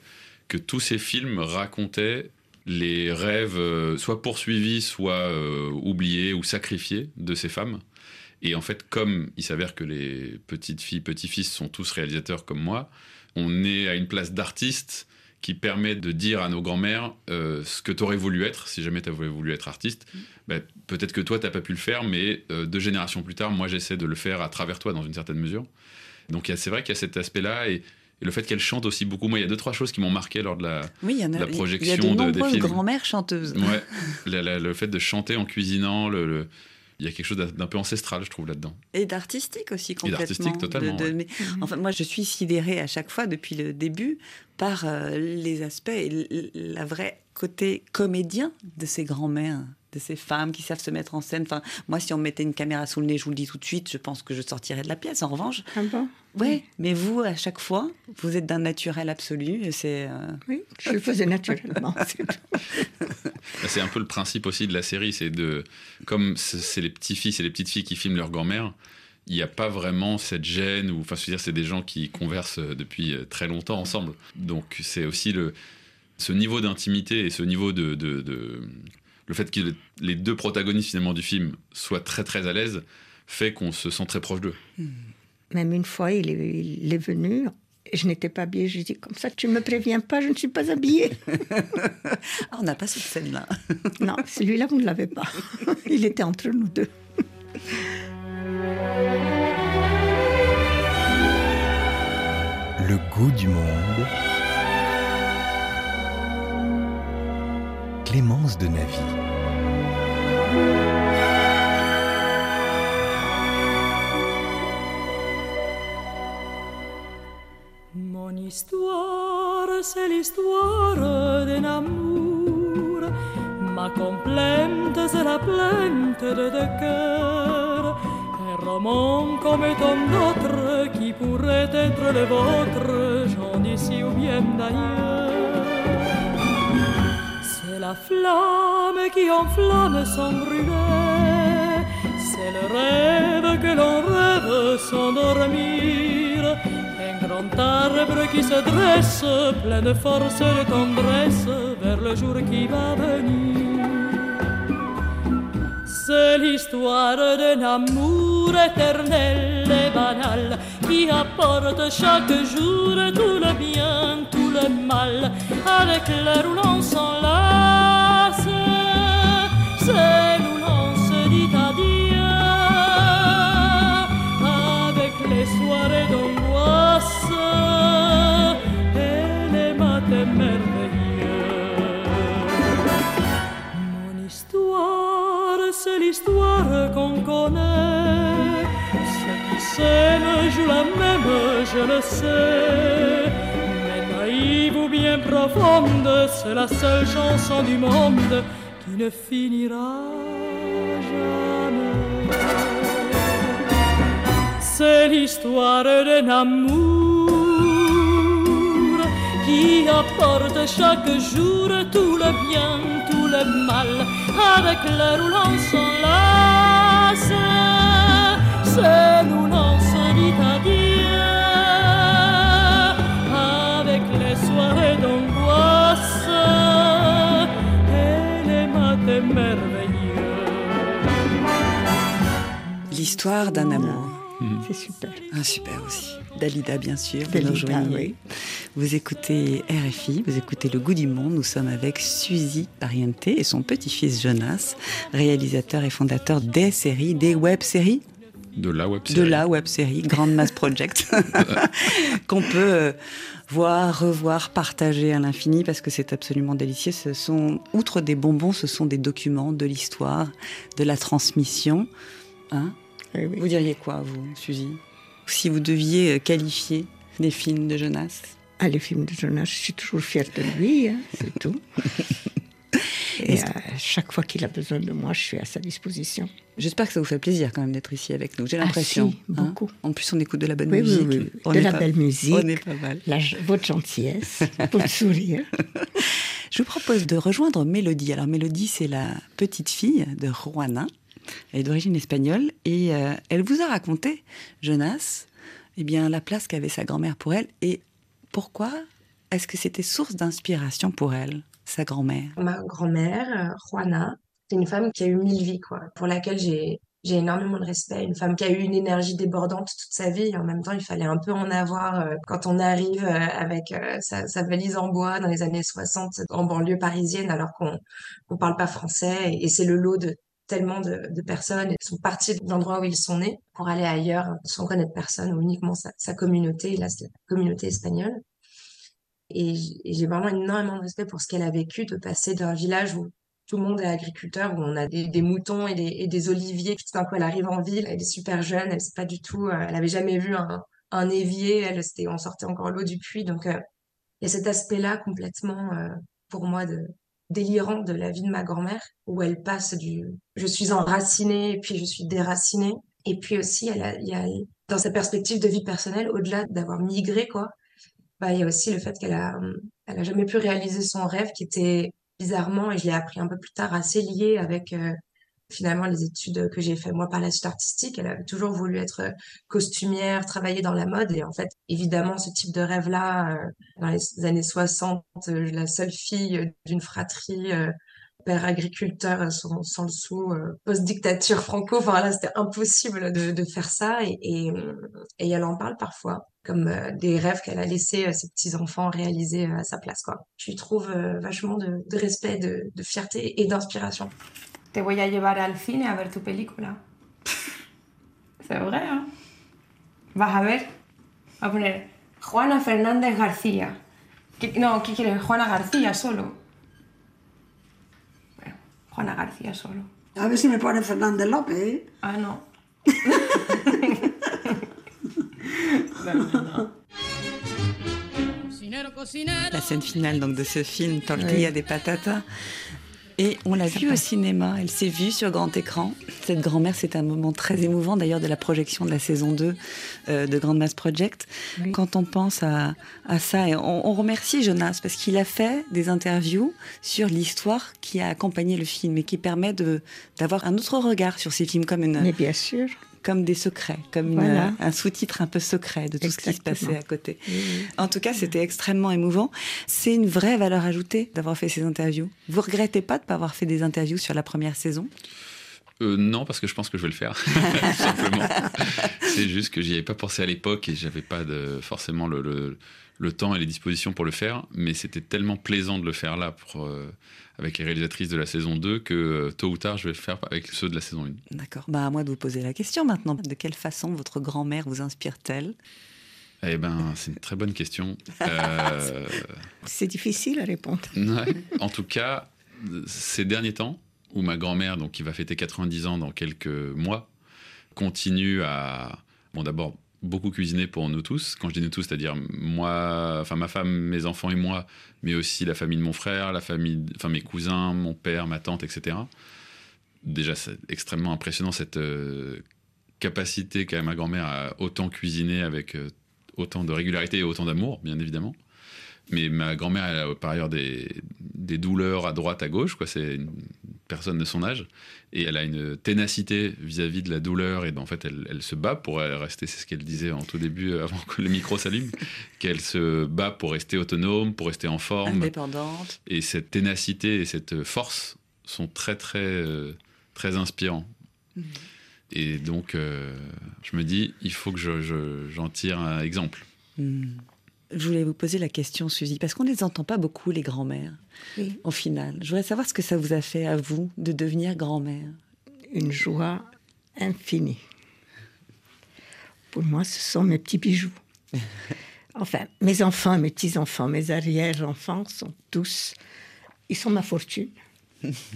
que tous ces films racontaient les rêves euh, soit poursuivis, soit oubliés ou sacrifiés de ces femmes. Et en fait, comme il s'avère que les petites filles, petits-fils sont tous réalisateurs comme moi, on est à une place d'artiste qui permet de dire à nos grands-mères euh, ce que tu aurais voulu être, si jamais tu avais voulu être artiste. Ben, Peut-être que toi, tu pas pu le faire, mais euh, deux générations plus tard, moi, j'essaie de le faire à travers toi dans une certaine mesure. Donc c'est vrai qu'il y a cet aspect-là. Et, et le fait qu'elle chante aussi beaucoup. Moi, il y a deux, trois choses qui m'ont marqué lors de la, Oui, il y en a, la il y a projection de de- des films. grand-mères chanteuses. Ouais, la- la- le fait de chanter en cuisinant, le, le- il y a quelque chose d'un peu ancestral, je trouve, là-dedans. Et d'artistique aussi, complètement. d'artistique, totalement, De- de- ouais. mais, enfin, moi, je suis sidérée à chaque fois, depuis le début, par euh, les aspects et la vraie côté comédien de ces grands-mères. De ces femmes qui savent se mettre en scène. Enfin, moi, si on me mettait une caméra sous le nez, je vous le dis tout de suite, je pense que je sortirais de la pièce. En revanche, Ah bon? Ouais. Mais vous, à chaque fois, vous êtes d'un naturel absolu. et C'est. euh, Oui, je le faisais naturellement. c'est. Bah, C'est un peu le principe aussi de la série, c'est de comme c'est les petits-fils et les petites filles qui filment leur grand-mère, il n'y a pas vraiment cette gêne ou enfin je veux dire c'est des gens qui conversent depuis euh, très longtemps ensemble. Donc c'est aussi le ce niveau d'intimité et ce niveau de, de- de- le fait que les deux protagonistes finalement du film soient très très à l'aise fait qu'on se sent très proche d'eux. Même une fois, il est, il est venu. et Je n'étais pas habillée. Je dis comme ça, tu me préviens pas, je ne suis pas habillée. Ah, on n'a pas cette scène-là. non, celui-là, vous ne l'avez pas. Il était entre nous deux. Le goût du monde. Clémence de Navy. Mon histoire, c'est l'histoire d'un amour. Ma complainte, c'est la plainte de deux cœurs. Un roman comme tant d'autres qui pourrait être le vôtre, j'en d'ici ou bien d'ailleurs. La flamme qui enflamme sans brûler. C'est le rêve que l'on rêve sans dormir. Un grand arbre qui se dresse, plein de force et de tendresse, vers le jour qui va venir. C'est l'histoire d'un amour éternel et banal qui apporte chaque jour tout le bien, tout le mal, avec où l'on s'enlace. C'est où l'on se dit adieu, avec les soirées d'angoisse et les matins merveilleux. Mon histoire, c'est l'histoire qu'on connaît. Jouent la même, je le sais. Mais naïve ou bien profonde, c'est la seule chanson du monde qui ne finira jamais. C'est l'histoire d'un amour qui apporte chaque jour tout le bien, tout le mal, avec l'heure où l'on s'enlace. C'est L'histoire d'un amour. C'est super. Ah, super aussi. Dalida, bien sûr. vous Dalida, oui. Vous écoutez RFI, vous écoutez Le Goût du Monde. Nous sommes avec Suzy Pariente et son petit-fils Jonas, réalisateur et fondateur des séries, des web-séries De la web de la web série Grand Mass Project qu'on peut euh, voir, revoir, partager à l'infini parce que c'est absolument délicieux. Ce sont, outre des bonbons, ce sont des documents de l'histoire, de la transmission. Hein Vous diriez quoi, vous, Suzy? Si vous deviez euh, qualifier les films de Jonas? Ah, les films de Jonas, je suis toujours fière de lui, hein, c'est tout. Et à chaque fois qu'il a besoin de moi, je suis à sa disposition. J'espère que ça vous fait plaisir quand même d'être ici avec nous. J'ai Ah, l'impression. si, hein. beaucoup. en plus, on écoute de la bonne Oui, musique. oui, oui. On de est la pas- belle musique, On est pas mal. la- votre gentillesse, votre sourire. Je vous propose de rejoindre Mélodie. Alors Mélodie, c'est la petite fille de Juana. Elle est d'origine espagnole et euh, elle vous a raconté, Jonas, eh bien la place qu'avait sa grand-mère pour elle et pourquoi est-ce que c'était source d'inspiration pour elle, sa grand-mère Ma grand-mère, euh, Juana, c'est une femme qui a eu mille vies, quoi, pour laquelle j'ai j'ai énormément de respect. Une femme qui a eu une énergie débordante toute sa vie. Et en même temps, il fallait un peu en avoir euh, quand on arrive euh, avec sa, valise en bois dans les années 60 en banlieue parisienne, alors qu'on on parle pas français. Et, c'est le lot de tellement de, personnes qui sont partis de l'endroit où ils sont nés pour aller ailleurs sans connaître personne ou uniquement sa, communauté. La communauté espagnole. Et j'ai vraiment énormément de respect pour ce qu'elle a vécu, de passer d'un village où tout le monde est agriculteur, où on a des, moutons et des, oliviers, puis tout d'un coup elle arrive en ville, elle est super jeune, elle sait pas du tout, euh, elle avait jamais vu un, évier, elle, c'était, on sortait encore l'eau du puits, donc euh, il y a cet aspect-là complètement, euh, pour moi, délirant de la vie de ma grand-mère, où elle passe du je suis enracinée et puis je suis déracinée. Et puis aussi, elle a- il y a, dans sa perspective de vie personnelle, au-delà d'avoir migré, quoi, bah, il y a aussi le fait qu'elle a, elle a jamais pu réaliser son rêve qui était bizarrement, et je l'ai appris un peu plus tard, assez lié avec euh, finalement les études que j'ai fait moi par la suite artistique. Elle avait toujours voulu être euh, costumière, travailler dans la mode, et en fait, évidemment, ce type de rêve-là, euh, dans les années 60, euh, la seule fille d'une fratrie, euh, père agriculteur euh, sans, sans le sou, euh, post-dictature franco, enfin là, c'était impossible de, de faire ça, et, et, euh, et elle en parle parfois comme euh, des rêves qu'elle a laissé ses petits-enfants réaliser à sa place, quoi. Je lui trouve euh, vachement de, de respect, de, de fierté et d'inspiration. Te voy a llevar al cine a ver tu película. C'est vrai, hein Vas a ver. Va a poner Juana Fernández García. ¿Qué- no, ¿qué quieres? Juana García solo. Juana García solo. A ver si me pone Fernández López, ¿eh? Ah, no. La scène finale donc de ce film Tortilla de Patata. Et on l'a vue au cinéma, elle s'est vue sur grand écran. Cette grand-mère, c'est un moment très émouvant d'ailleurs de la projection de la saison 2 euh, de Grand Mass Project. Quand on pense à, à ça, et on, on remercie Jonas parce qu'il a fait des interviews sur l'histoire qui a accompagné le film et qui permet d'avoir un autre regard sur ces films comme une... Mais bien sûr. Comme des secrets, comme une- un sous-titre un peu secret de tout ce qui se passait à côté. Oui, oui. En tout cas, c'était extrêmement émouvant. C'est une vraie valeur ajoutée d'avoir fait ces interviews. Vous regrettez pas de pas avoir fait des interviews sur la première saison? Euh, non, parce que je pense que je vais le faire, tout simplement. C'est juste que j'y avais pas pensé à l'époque et j'avais pas de, forcément le, le- le temps et les dispositions pour le faire. Mais c'était tellement plaisant de le faire là pour, euh, avec les réalisatrices de la saison 2 que euh, tôt ou tard, je vais le faire avec ceux de la saison 1. D'accord. Bah, à moi de vous poser la question maintenant. De quelle façon votre grand-mère vous inspire-t-elle? Eh ben, c'est une très bonne question. Euh, C'est difficile à répondre. Ouais. En tout cas, ces derniers temps, où ma grand-mère, donc qui va fêter 90 ans dans quelques mois, continue à, bon d'abord beaucoup cuisiner pour nous tous. Quand je dis nous tous, c'est-à-dire moi, enfin ma femme, mes enfants et moi, mais aussi la famille de mon frère, la famille, enfin mes cousins, mon père, ma tante, etc. Déjà, c'est extrêmement impressionnant cette euh, capacité qu'a ma grand-mère à autant cuisiner avec euh, autant de régularité et autant d'amour, bien évidemment. Mais ma grand-mère, elle a par ailleurs des, des douleurs à droite, à gauche. quoi. C'est une personne de son âge. Et elle a une ténacité vis-à-vis de la douleur. Et en fait, elle, elle se bat pour rester, c'est ce qu'elle disait en tout début, euh, avant que le micro s'allume, qu'elle se bat pour rester autonome, pour rester en forme. Indépendante. Et cette ténacité et cette force sont très, très, euh, très inspirants. Et donc, euh, je me dis, il faut que je- je- j'en tire un exemple. Hmm. Je voulais vous poser la question, Suzy, parce qu'on ne les entend pas beaucoup, les grands-mères, Oui. au final. Je voudrais savoir ce que ça vous a fait à vous de devenir grand-mère. Une joie infinie. Pour moi, ce sont mes petits bijoux. Enfin, mes enfants, mes petits-enfants, mes arrière-enfants sont tous... Ils sont ma fortune.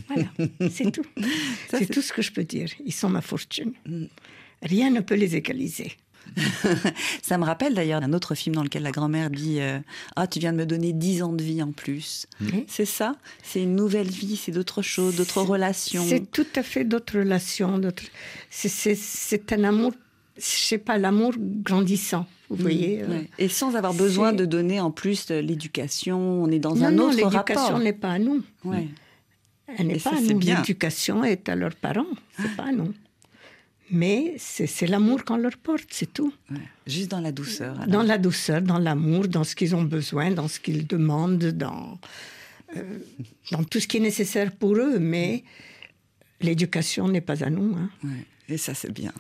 Voilà, c'est tout. C'est tout ce que je peux dire. Ils sont ma fortune. Rien ne peut les égaliser. Ça me rappelle d'ailleurs un autre film dans lequel la grand-mère dit euh, Ah, tu viens de me donner 10 ans de vie en plus. C'est ça C'est une nouvelle vie, c'est d'autres choses, d'autres relations. C'est tout à fait d'autres relations. d'autres- c'est- un amour, je sais pas, l'amour grandissant, vous voyez. Euh. Et sans avoir besoin de donner en plus de l'éducation, on est dans non, un non, autre l'éducation rapport. n'est pas à nous. Ouais. Elle n'est ça, pas à c'est nous. bien. L'éducation est à leurs parents, c'est pas à nous. Mais c'est l'amour qu'on leur porte, c'est tout. Juste dans la douceur. alors. Dans la douceur, dans l'amour, dans ce qu'ils ont besoin, dans ce qu'ils demandent, dans, euh, dans tout ce qui est nécessaire pour eux. Mais l'éducation n'est pas à nous. hein. Ouais. Et ça, c'est bien.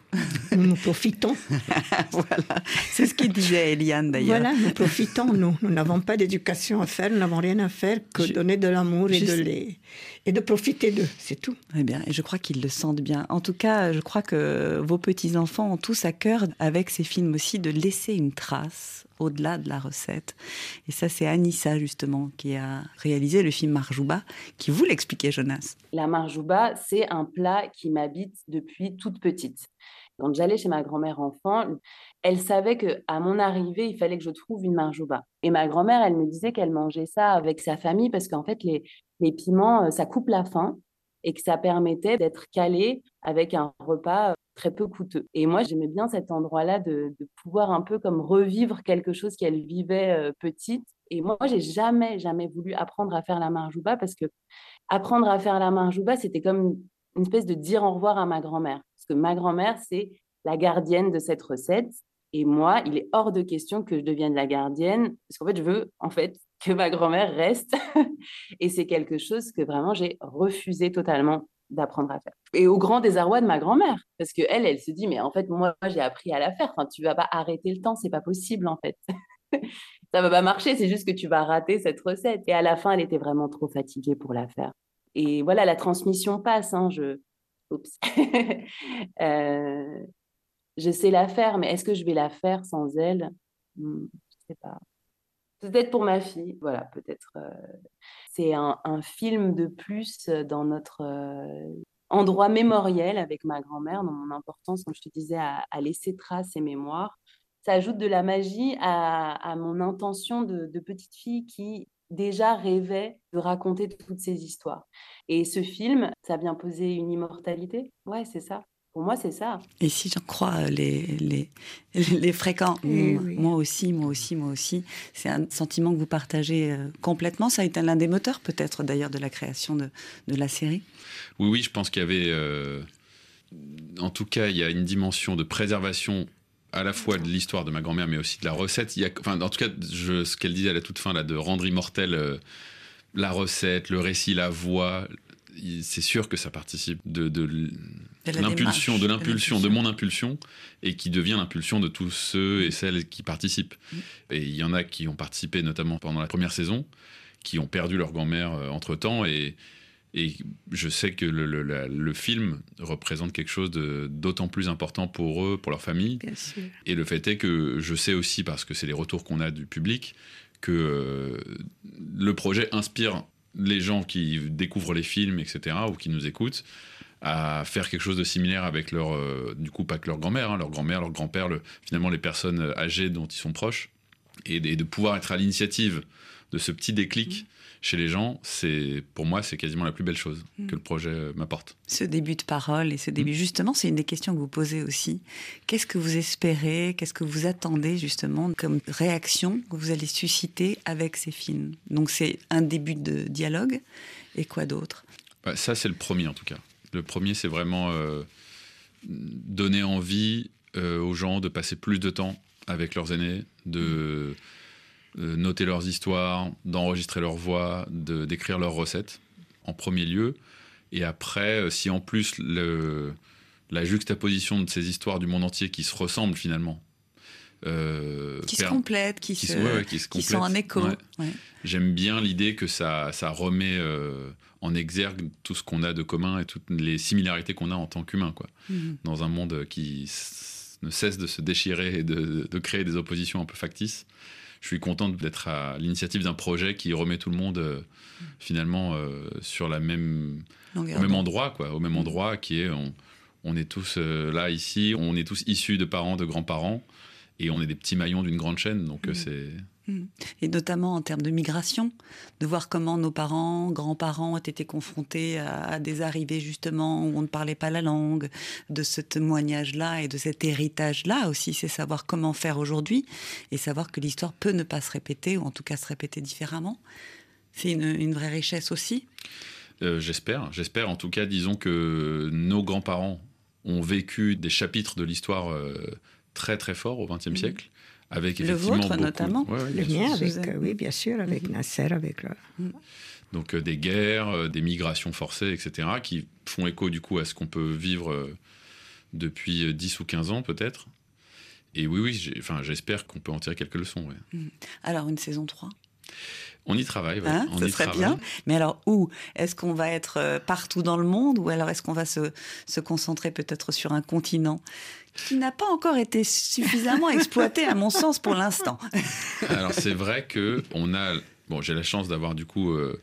Nous nous profitons. voilà. C'est ce qu'il disait Eliane d'ailleurs. Voilà, nous profitons, nous. Nous n'avons pas d'éducation à faire, nous n'avons rien à faire que donner de l'amour et, de les... et de profiter d'eux, c'est tout. Eh bien, et je crois qu'ils le sentent bien. En tout cas, je crois que vos petits-enfants ont tous à cœur, avec ces films aussi, de laisser une trace au-delà de la recette. Et ça, c'est Anissa, justement, qui a réalisé le film Marjouba, qui vous l'expliquait, Jonas. La marjouba, c'est un plat qui m'habite depuis toute petite. Quand j'allais chez ma grand-mère enfant, elle savait que à mon arrivée, il fallait que je trouve une marjouba. Et ma grand-mère, elle me disait qu'elle mangeait ça avec sa famille parce qu'en fait, les, les piments, euh, ça coupe la faim et que ça permettait d'être calé avec un repas euh, très peu coûteux. Et moi, j'aimais bien cet endroit-là de, pouvoir un peu comme revivre quelque chose qu'elle vivait euh, petite. Et moi, j'ai jamais, jamais voulu apprendre à faire la marjouba parce que apprendre à faire la marjouba, c'était comme une espèce de dire au revoir à ma grand-mère. Parce que ma grand-mère, c'est la gardienne de cette recette. Et moi, il est hors de question que je devienne la gardienne, parce qu'en fait, je veux en fait que ma grand-mère reste. et c'est quelque chose que vraiment j'ai refusé totalement d'apprendre à faire. Et au grand désarroi de ma grand-mère, parce que elle, elle se dit, mais en fait, moi, j'ai appris à la faire. Enfin, tu vas pas arrêter le temps, c'est pas possible en fait. ça va pas marcher, c'est juste que tu vas rater cette recette. Et à la fin, elle était vraiment trop fatiguée pour la faire. Et voilà, la transmission passe. Hein, je... Oups. euh, je sais la faire, mais est-ce que je vais la faire sans elle? Hmm, Je sais pas. Peut-être pour ma fille, voilà, peut-être. Euh... C'est un, film de plus dans notre euh, endroit mémoriel avec ma grand-mère, dans mon importance, comme je te disais, à, laisser trace et mémoire. Ça ajoute de la magie à, à mon intention de, de petite fille qui déjà rêvait de raconter toutes ces histoires. Et ce film, ça vient poser une immortalité? Ouais, c'est ça. Pour moi, c'est ça. Et si j'en crois les, les, les fréquents, Eh moi, oui. moi aussi, moi aussi, moi aussi, c'est un sentiment que vous partagez euh, complètement. Ça a été l'un des moteurs, peut-être d'ailleurs, de la création de, de la série. Oui, oui, je pense qu'il y avait. euh, en tout cas, il y a une dimension de préservation à la fois de l'histoire de ma grand-mère, mais aussi de la recette. Il y a, enfin, en tout cas, je, ce qu'elle disait à la toute fin, là, de rendre immortel euh, la recette, le récit, la voix, c'est sûr que ça participe de, l'impulsion, de de l'impulsion, de mon impulsion, et qui devient l'impulsion de tous ceux et celles qui participent. Et il y en a qui ont participé, notamment pendant la première saison, qui ont perdu leur grand-mère entre temps, et, et je sais que le, le- la- le film représente quelque chose d'autant plus important pour eux, pour leur famille. Et le fait est que je sais aussi, parce que c'est les retours qu'on a du public, que euh, le projet inspire les gens qui découvrent les films, etc., ou qui nous écoutent, à faire quelque chose de similaire avec leur, euh, du coup, pas que leur grand-mère, hein, leur grand-mère, leur grand-père, le- finalement les personnes âgées dont ils sont proches, et, de- et de pouvoir être à l'initiative de ce petit déclic chez les gens, c'est pour moi, c'est quasiment la plus belle chose Mm. que le projet euh, m'apporte. Ce début de parole et ce début, justement, c'est une des questions que vous posez aussi. Qu'est-ce que vous espérez, qu'est-ce que vous attendez justement comme réaction que vous allez susciter avec ces films? Donc c'est un début de dialogue et quoi d'autre? Ouais, ça, c'est le premier en tout cas. Le premier, c'est vraiment euh, donner envie euh, aux gens de passer plus de temps avec leurs aînés, de euh, noter leurs histoires, d'enregistrer leurs voix, de- d'écrire leurs recettes en premier lieu. Et après, euh, si en plus le, la juxtaposition de ces histoires du monde entier qui se ressemblent finalement. euh, Qui se complètent, qui se- ouais, ouais, qui se qui sont complètent. en écho, Ouais. J'aime bien l'idée que ça, ça remet euh, en exergue tout ce qu'on a de commun et toutes les similarités qu'on a en tant qu'humain, quoi. Mhm. Dans un monde qui s- ne cesse de se déchirer et de, de créer des oppositions un peu factices. Je suis content d'être à l'initiative d'un projet qui remet tout le monde euh, finalement euh, sur la même, au même endroit, quoi, au même endroit qui est on, on est tous euh, là ici, on est tous issus de parents, de grands-parents, et on est des petits maillons d'une grande chaîne, donc euh, c'est Mm. Et notamment en termes de migration, de voir comment nos parents, grands-parents ont été confrontés à, des arrivées justement où on ne parlait pas la langue, de ce témoignage-là et de cet héritage-là aussi, c'est savoir comment faire aujourd'hui et savoir que l'histoire peut ne pas se répéter ou en tout cas se répéter différemment. C'est une, une vraie richesse aussi. Euh, j'espère, j'espère. En tout cas, disons que nos grands-parents ont vécu des chapitres de l'histoire euh, très très forts au XXe siècle, avec Le effectivement vôtre, beaucoup- notamment. Ouais, Le mien, avec, euh, oui, bien sûr, avec Nasser, avec le... Donc euh, des guerres, euh, des migrations forcées, etc., qui font écho du coup à ce qu'on peut vivre euh, depuis euh, 10 ou 15 ans peut-être. Et oui, oui, enfin, j'espère qu'on peut en tirer quelques leçons. ouais. Mm. Alors une saison 3 On y travaille, ouais, Hein, on ce y serait travaille. bien. Mais alors où Est-ce qu'on va être euh, partout dans le monde ou alors est-ce qu'on va se, se concentrer peut-être sur un continent qui n'a pas encore été suffisamment exploité à mon sens pour l'instant? Alors c'est vrai que on a, bon, j'ai la chance d'avoir du coup euh,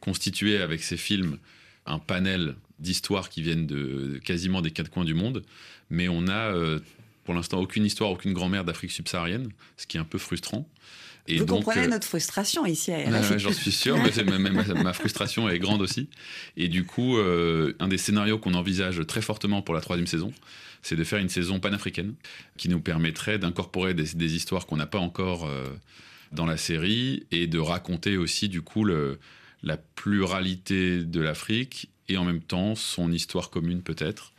constitué avec ces films un panel d'histoires qui viennent de quasiment des quatre coins du monde, mais on a euh, pour l'instant aucune histoire, aucune grand-mère d'Afrique subsaharienne, ce qui est un peu frustrant. Et Vous donc, comprenez euh, notre frustration ici à RFI. J'en suis sûr, mais ma, frustration est grande aussi. Et du coup, euh, un des scénarios qu'on envisage très fortement pour la troisième saison, c'est de faire une saison panafricaine qui nous permettrait d'incorporer des, des, histoires qu'on n'a pas encore euh, dans la série et de raconter aussi du coup le, la pluralité de l'Afrique et en même temps son histoire commune peut-être.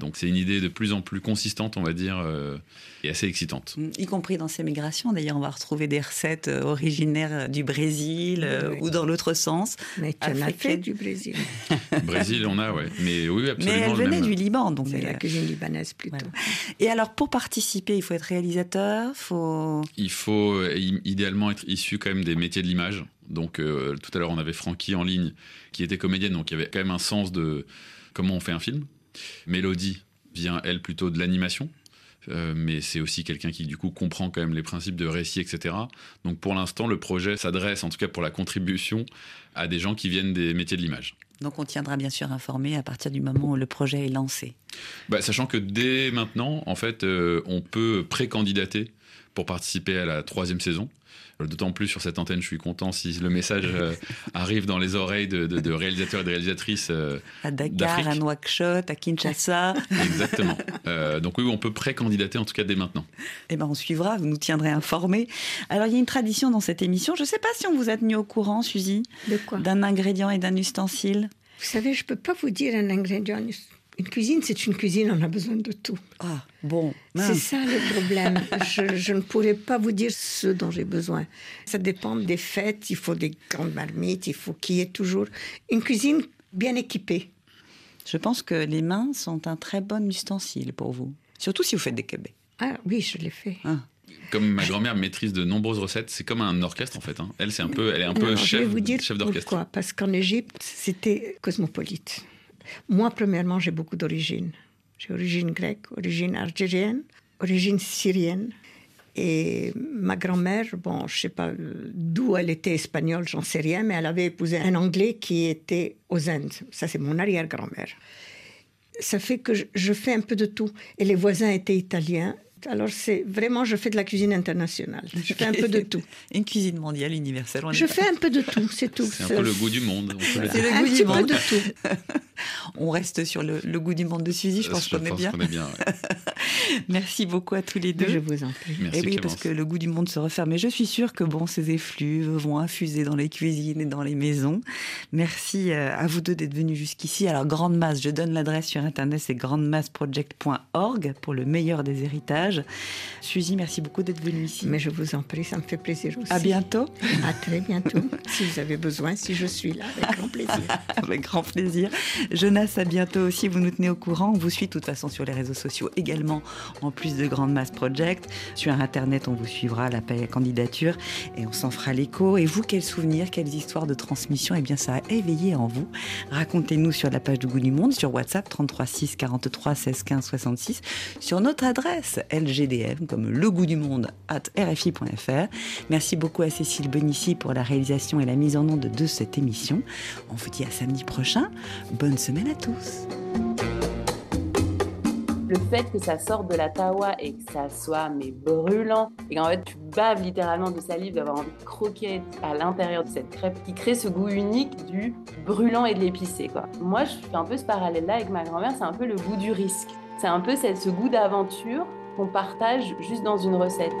Donc c'est une idée de plus en plus consistante, on va dire, euh, et assez excitante. Y compris dans ces migrations. D'ailleurs, on va retrouver des recettes euh, originaires du Brésil euh, ou dans l'autre sens. Mais tu en as fait du Brésil. Brésil, on a, ouais. Mais oui, absolument. Mais elle venait du Liban, donc. C'est la cuisine libanaise plutôt. Et alors, pour participer, il faut être réalisateur, faut. Il faut idéalement être issu quand même des métiers de l'image. Donc tout à l'heure, on avait Francky en ligne, qui était comédienne, donc il y avait quand même un sens de comment on fait un film. Mélodie vient, elle, plutôt de l'animation. Euh, mais c'est aussi quelqu'un qui du coup comprend quand même les principes de récit, etc. Donc pour l'instant, le projet s'adresse, en tout cas pour la contribution, à des gens qui viennent des métiers de l'image. Donc on tiendra bien sûr informé à partir du moment où le projet est lancé. Bah, sachant que dès maintenant, en fait, euh, on peut pré-candidater pour participer à la troisième saison. D'autant plus sur cette antenne, je suis content si le message euh, arrive dans les oreilles de, de, de réalisateurs et de réalisatrices. Euh, à Dakar, à Nouakchott, à Kinshasa. Exactement. Euh, donc oui, on peut pré-candidater en tout cas dès maintenant. Eh ben, on suivra, vous nous tiendrez informés. Alors il y a une tradition dans cette émission. Je ne sais pas si on vous a tenu au courant, Suzy. De quoi? D'un ingrédient et d'un ustensile. Vous savez, je ne peux pas vous dire un ingrédient. Une cuisine, c'est une cuisine, on a besoin de tout. Ah, bon. C'est ça le problème. je, je, ne pourrais pas vous dire ce dont j'ai besoin. Ça dépend des fêtes, il faut des grandes marmites, il faut qu'il y ait toujours une cuisine bien équipée. Je pense que les mains sont un très bon ustensile pour vous. Surtout si vous faites des kebabs. Ah oui, je l'ai fait. Ah. Comme ma grand-mère maîtrise de nombreuses recettes, c'est comme un orchestre en fait. Hein. Elle, c'est un peu, elle est un peu non, chef, je vais vous dire chef d'orchestre. Pourquoi Parce qu'en Égypte, c'était cosmopolite. Moi, premièrement, j'ai beaucoup d'origines. J'ai origine grecque, origine algérienne, origine syrienne. Et ma grand-mère, bon, je sais pas d'où elle était espagnole, j'en sais rien, mais elle avait épousé un Anglais qui était aux Indes. Ça, c'est mon arrière-grand-mère. Ça fait que je fais un peu de tout. Et les voisins étaient italiens. Alors, c'est vraiment, je fais de la cuisine internationale. Je fais un peu de tout. Une cuisine mondiale, universelle. Je fais un peu de tout, c'est tout. C'est un peu le goût du monde. C'est le un goût du monde. de tout. on reste sur le, le, goût du monde de Suzy, je pense qu'on est bien. Qu est bien ouais. Merci beaucoup à tous les deux. Je vous en prie. Merci Et oui, parce que le goût du monde se referme. Mais je suis sûre que bon, ces effluves vont infuser dans les cuisines et dans les maisons. Merci à vous deux d'être venus jusqu'ici. Alors, Grande Masse, je donne l'adresse sur Internet, c'est grandemasseproject.org pour le meilleur des héritages. Suzy, merci beaucoup d'être venue ici. Mais je vous en prie, ça me fait plaisir aussi. À bientôt. À très bientôt. si vous avez besoin, si je suis là, avec grand plaisir. avec grand plaisir. Jonas, à bientôt aussi. Vous nous tenez au courant. On vous suit de toute façon sur les réseaux sociaux également, en plus de Grande Masse Project. Sur Internet, on vous suivra l'appel à candidature et on s'en fera l'écho. Et vous, quels souvenirs, quelles histoires de transmission? Eh bien, ça a éveillé en vous. Racontez-nous sur la page du Goût du Monde, sur WhatsApp 33 6 43 16 15 66, sur notre adresse LGDM, comme le goût du monde, at rfi.fr. Merci beaucoup à Cécile Benici pour la réalisation et la mise en onde de cette émission. On vous dit à samedi prochain. Bonne semaine à tous. Le fait que ça sorte de la tawa et que ça soit mais brûlant et qu'en fait tu baves littéralement de salive d'avoir envie de croquer à l'intérieur de cette crêpe qui crée ce goût unique du brûlant et de l'épicé quoi. Moi je fais un peu ce parallèle là avec ma grand-mère, c'est un peu le goût du risque. C'est un peu ce goût d'aventure qu'on partage juste dans une recette.